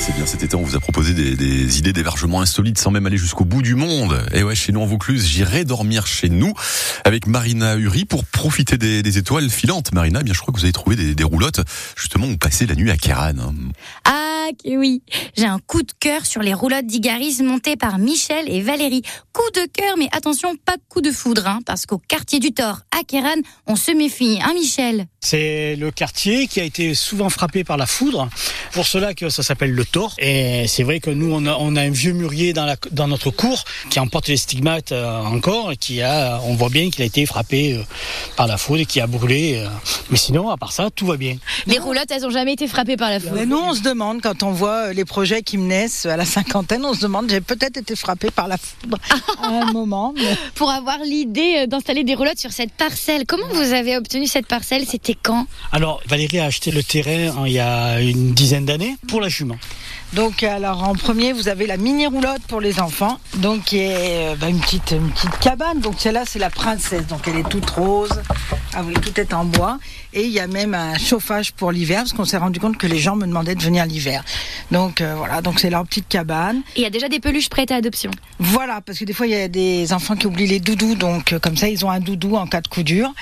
c'est bien. Cet été, on vous a proposé des, idées d'hébergement insolites sans même aller jusqu'au bout du monde. Et ouais, chez nous en Vaucluse, j'irai dormir chez nous avec Marina Uri pour profiter des, étoiles filantes. Marina, eh bien, je crois que vous avez trouvé des, des roulottes justement où passer la nuit à Kéran. Ah oui, j'ai un coup de cœur sur les roulottes d'Igaris montées par Michel et Valérie. Coup de cœur, mais attention, pas coup de foudre, hein, parce qu'au quartier du Thor, à Kéran, on se méfie, hein Michel? C'est le quartier qui a été souvent frappé par la foudre. Pour cela que ça s'appelle le Thor. Et c'est vrai que nous, on a, on a un vieux mûrier dans, la, dans notre cour qui emporte les stigmates euh, encore, et qui a, on voit bien qu'il a été frappé euh, par la foudre et qui a brûlé. euh. Mais sinon, à part ça, tout va bien. Les roulottes, elles ont jamais été frappées par la foudre. Mais nous, on se demande, quand on voit euh, les projets qui me naissent à la cinquantaine, on se demande, j'ai peut-être été frappé par la foudre à un moment. mais- Pour avoir l'idée euh, d'installer des roulottes sur cette parcelle, comment vous avez obtenu cette parcelle? C'était quand? Alors, Valérie a acheté le terrain hein, il y a une dizaine d'années pour la jument. Donc, alors en premier, vous avez la mini roulotte pour les enfants, donc qui est euh, bah, une petite une petite cabane. Donc celle-là, c'est la princesse, donc elle est toute rose. Ah oui, tout est en bois. Et il y a même un chauffage pour l'hiver, parce qu'on s'est rendu compte que les gens me demandaient de venir l'hiver. Donc euh, voilà, donc c'est leur petite cabane. Il y a déjà des peluches prêtes à adoption. Voilà, parce que des fois il y a des enfants qui oublient les doudous, donc euh, comme ça ils ont un doudou en cas de coup dur.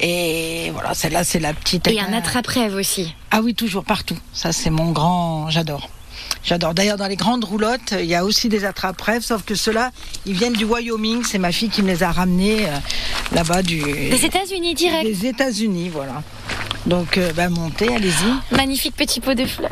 Et voilà, celle-là c'est la petite. Et un attrape-rêve aussi. Ah oui, toujours partout. Ça c'est mon grand, j'adore. J'adore. D'ailleurs, dans les grandes roulottes, il y a aussi des attrape-rêves, sauf que ceux-là, ils viennent du Wyoming. C'est ma fille qui me les a ramenés euh, là-bas du, Des États-Unis direct. des États-Unis, voilà. Donc, euh, bah, montez, allez-y. Magnifique petit pot de fleurs.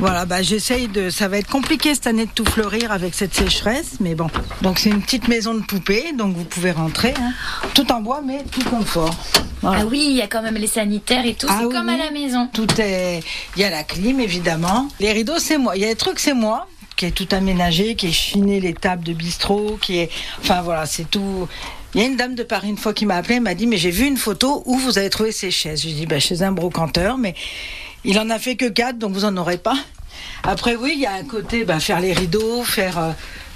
Voilà, bah, j'essaye de. Ça va être compliqué cette année de tout fleurir avec cette sécheresse, mais bon. Donc, c'est une petite maison de poupée, donc vous pouvez rentrer, hein. tout en bois, mais tout confort. Voilà. Ah oui, il y a quand même les sanitaires et tout. Ah c'est oui, comme à la maison. Tout est. Il y a la clim, évidemment. Les rideaux, c'est moi. Il y a des trucs, c'est moi qui est tout aménagé, qui est chiné les tables de bistrot, qui est. Enfin voilà, c'est tout. Il y a une dame de Paris une fois qui m'a appelé, elle m'a dit mais j'ai vu une photo où vous avez trouvé ces chaises. J'ai dit bah, chez un brocanteur, mais il en a fait que quatre, donc vous en aurez pas. Après oui, il y a un côté bah, faire les rideaux, faire euh,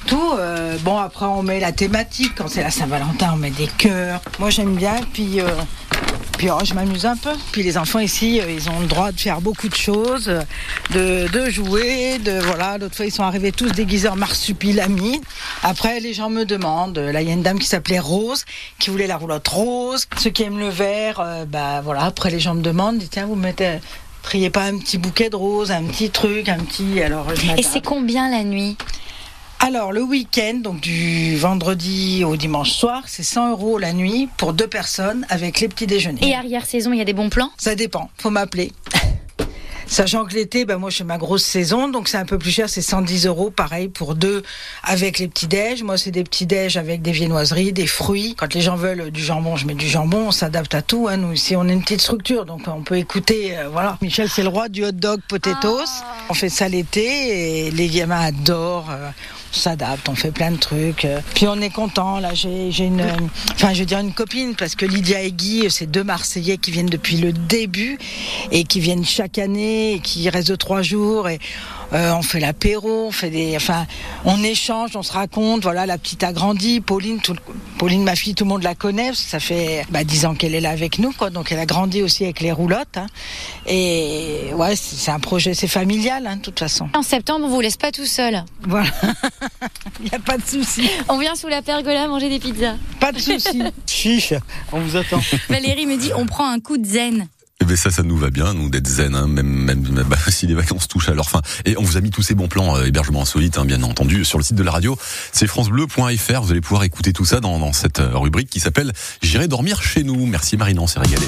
tout. euh, bon après on met la thématique quand c'est la Saint-Valentin, on met des cœurs. Moi j'aime bien, puis. euh, puis oh, je m'amuse un peu. Puis les enfants ici, euh, ils ont le droit de faire beaucoup de choses, euh, de, de jouer, de voilà. L'autre fois, ils sont arrivés tous déguisés en marsupilami. Après, les gens me demandent. euh, Là, il y a une dame qui s'appelait Rose, qui voulait la roulotte rose. Ceux qui aiment le vert, euh, bah voilà. Après, les gens me demandent, tiens, vous mettez, triez pas un petit bouquet de roses, un petit truc, un petit. Alors, je Et c'est combien la nuit? Alors, le week-end, donc du vendredi au dimanche soir, c'est 100 euros la nuit pour deux personnes avec les petits déjeuners. Et arrière-saison, il y a des bons plans? Ça dépend, faut m'appeler. Sachant que l'été, ben moi je fais ma grosse saison, donc c'est un peu plus cher, c'est 110 euros, pareil pour deux avec les petits déj. Moi c'est des petits déj avec des viennoiseries, des fruits. Quand les gens veulent du jambon, je mets du jambon. On s'adapte à tout. Hein. Nous ici on est une petite structure, donc on peut écouter. euh, voilà. Michel c'est le roi du hot dog potatoes. On fait ça l'été et les gamins adorent. euh, on s'adapte, on fait plein de trucs. euh. Puis on est content. Là, j'ai une, enfin, je veux dire une copine parce que Lydia et Guy, c'est deux Marseillais qui viennent depuis le début et qui viennent chaque année et qui restent deux trois jours et euh, on fait l'apéro, on fait des, enfin, on échange, on se raconte. Voilà, la petite a grandi. Pauline, tout, Pauline, ma fille, tout le monde la connaît. parce que Ça fait bah, 10 ans qu'elle est là avec nous, quoi. Donc elle a grandi aussi avec les roulottes. hein. Et ouais, c'est c'est un projet, c'est familial, hein, de toute façon. En septembre, on vous laisse pas tout seul. Voilà, il n'y a pas de souci, On vient sous la pergola manger des pizzas. pas de souci. Chiche, on vous attend. Valérie me dit on prend un coup de zen. Eh ben ça, ça nous va bien, nous d'être zen, hein, même même bah, si les vacances touchent à leur fin. Et on vous a mis tous ces bons plans euh, hébergement insolite, hein, bien entendu, sur le site de la radio. C'est francebleu.fr. Vous allez pouvoir écouter tout ça dans, dans cette euh, rubrique qui s'appelle J'irai dormir chez nous. Merci Marina, on s'est régalé.